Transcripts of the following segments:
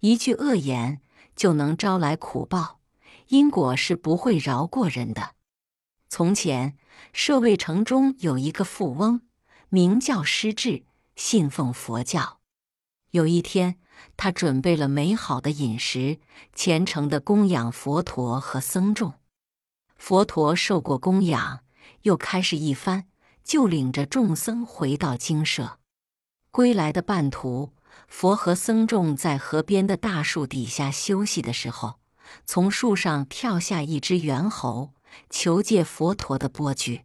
一句恶言就能招来苦报，因果是不会饶过人的。从前，舍卫城中有一个富翁，名叫施智，信奉佛教。有一天，他准备了美好的饮食，虔诚的供养佛陀和僧众。佛陀受过供养，又开始一番，就领着众僧回到精舍。归来的半途，佛和僧众在河边的大树底下休息的时候，从树上跳下一只猿猴。求借佛陀的钵具，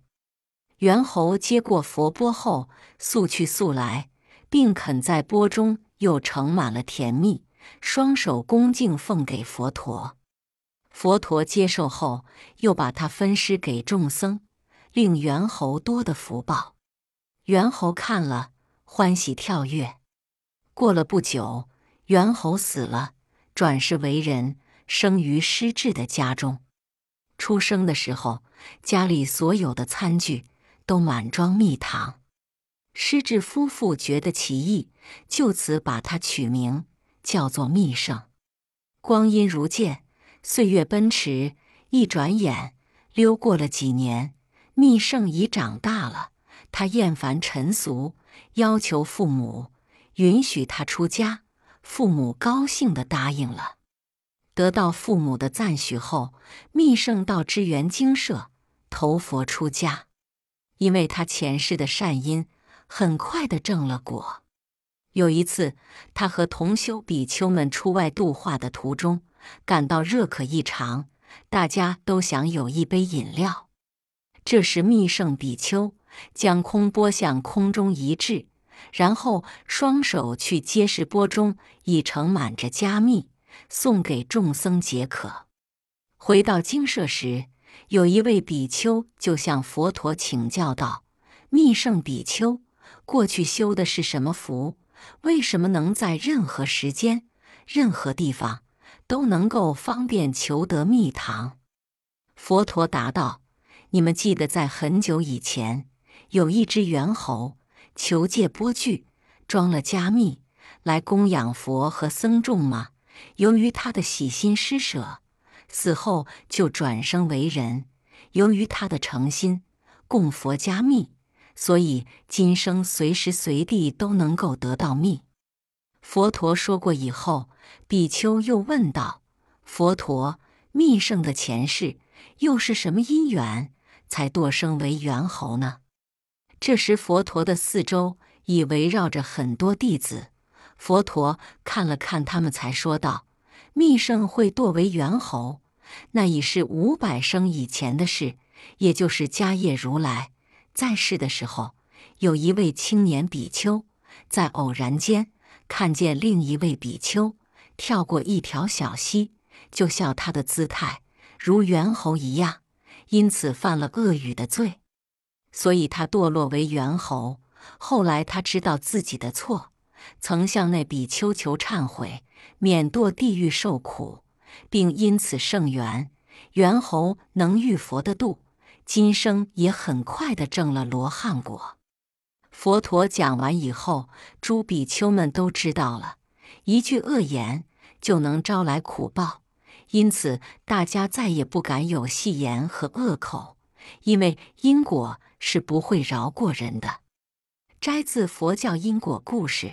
猿猴接过佛钵后，速去速来，并肯在钵中又盛满了甜蜜，双手恭敬奉给佛陀。佛陀接受后，又把它分施给众僧，令猿猴多的福报。猿猴看了，欢喜跳跃。过了不久，猿猴死了，转世为人，生于失智的家中。出生的时候，家里所有的餐具都满装蜜糖。施智夫妇觉得奇异，就此把他取名叫做蜜圣。光阴如箭，岁月奔驰，一转眼溜过了几年，蜜圣已长大了。他厌烦尘俗，要求父母允许他出家。父母高兴地答应了。得到父母的赞许后，密圣到支援精舍投佛出家。因为他前世的善因，很快的正了果。有一次，他和同修比丘们出外度化的途中，感到热渴异常，大家都想有一杯饮料。这时，密圣比丘将空钵向空中一掷，然后双手去揭示钵中已盛满着加蜜。送给众僧解渴。回到精舍时，有一位比丘就向佛陀请教道：“密圣比丘，过去修的是什么福？为什么能在任何时间、任何地方都能够方便求得蜜糖？”佛陀答道：“你们记得在很久以前，有一只猿猴求借钵具，装了加蜜来供养佛和僧众吗？”由于他的喜心施舍，死后就转生为人。由于他的诚心供佛加密，所以今生随时随地都能够得到密。佛陀说过以后，比丘又问道：“佛陀，密圣的前世又是什么因缘，才堕生为猿猴呢？”这时，佛陀的四周已围绕着很多弟子。佛陀看了看他们，才说道：“密圣会堕为猿猴，那已是五百生以前的事。也就是迦叶如来在世的时候，有一位青年比丘，在偶然间看见另一位比丘跳过一条小溪，就笑他的姿态如猿猴一样，因此犯了恶语的罪，所以他堕落为猿猴。后来他知道自己的错。”曾向那比丘求忏悔，免堕地狱受苦，并因此圣缘，猿猴能遇佛的度，今生也很快的证了罗汉果。佛陀讲完以后，诸比丘们都知道了，一句恶言就能招来苦报，因此大家再也不敢有戏言和恶口，因为因果是不会饶过人的。摘自《佛教因果故事》。